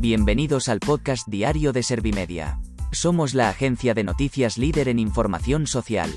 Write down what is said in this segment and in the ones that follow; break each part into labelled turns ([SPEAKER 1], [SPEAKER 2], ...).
[SPEAKER 1] Bienvenidos al podcast diario de Servimedia. Somos la agencia de noticias líder en información social.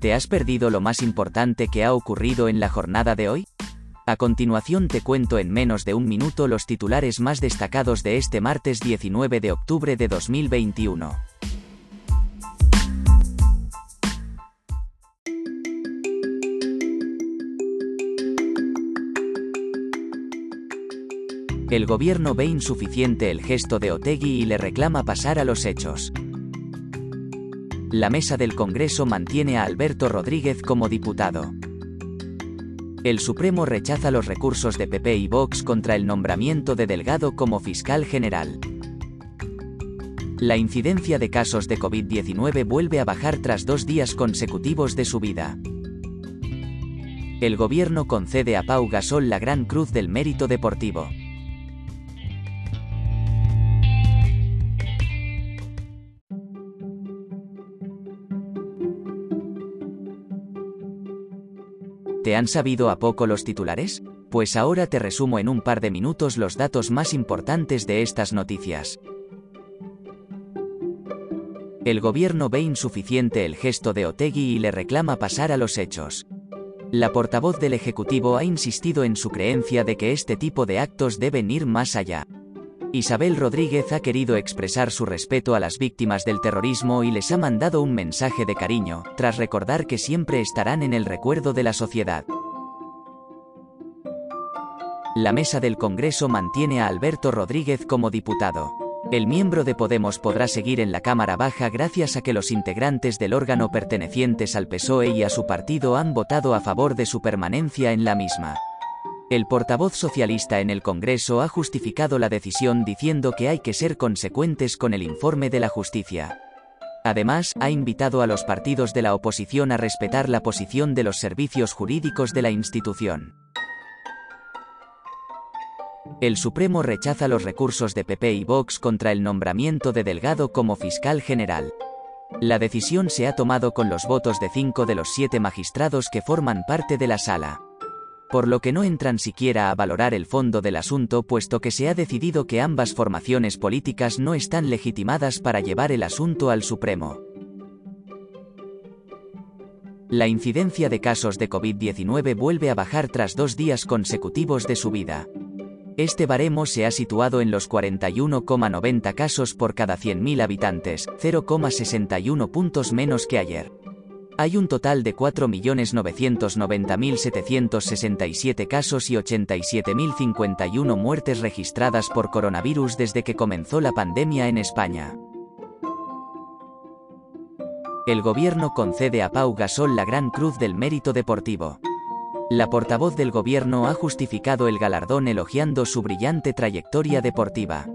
[SPEAKER 1] ¿Te has perdido lo más importante que ha ocurrido en la jornada de hoy? A continuación te cuento en menos de un minuto los titulares más destacados de este martes 19 de octubre de 2021. El gobierno ve insuficiente el gesto de Otegui y le reclama pasar a los hechos. La mesa del Congreso mantiene a Alberto Rodríguez como diputado. El Supremo rechaza los recursos de PP y Vox contra el nombramiento de Delgado como fiscal general. La incidencia de casos de COVID-19 vuelve a bajar tras dos días consecutivos de subida. El gobierno concede a Pau Gasol la Gran Cruz del Mérito Deportivo. ¿Te han sabido a poco los titulares? Pues ahora te resumo en un par de minutos los datos más importantes de estas noticias. El gobierno ve insuficiente el gesto de Otegui y le reclama pasar a los hechos. La portavoz del Ejecutivo ha insistido en su creencia de que este tipo de actos deben ir más allá. Isabel Rodríguez ha querido expresar su respeto a las víctimas del terrorismo y les ha mandado un mensaje de cariño, tras recordar que siempre estarán en el recuerdo de la sociedad. La mesa del Congreso mantiene a Alberto Rodríguez como diputado. El miembro de Podemos podrá seguir en la Cámara Baja gracias a que los integrantes del órgano pertenecientes al PSOE y a su partido han votado a favor de su permanencia en la misma. El portavoz socialista en el Congreso ha justificado la decisión diciendo que hay que ser consecuentes con el informe de la justicia. Además, ha invitado a los partidos de la oposición a respetar la posición de los servicios jurídicos de la institución. El Supremo rechaza los recursos de PP y Vox contra el nombramiento de Delgado como fiscal general. La decisión se ha tomado con los votos de cinco de los siete magistrados que forman parte de la sala por lo que no entran siquiera a valorar el fondo del asunto puesto que se ha decidido que ambas formaciones políticas no están legitimadas para llevar el asunto al Supremo. La incidencia de casos de COVID-19 vuelve a bajar tras dos días consecutivos de subida. Este baremo se ha situado en los 41,90 casos por cada 100.000 habitantes, 0,61 puntos menos que ayer. Hay un total de 4.990.767 casos y 87.051 muertes registradas por coronavirus desde que comenzó la pandemia en España. El gobierno concede a Pau Gasol la Gran Cruz del Mérito Deportivo. La portavoz del gobierno ha justificado el galardón elogiando su brillante trayectoria deportiva.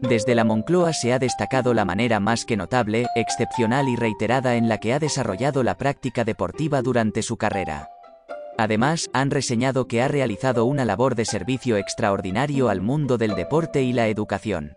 [SPEAKER 1] Desde la Moncloa se ha destacado la manera más que notable, excepcional y reiterada en la que ha desarrollado la práctica deportiva durante su carrera. Además, han reseñado que ha realizado una labor de servicio extraordinario al mundo del deporte y la educación.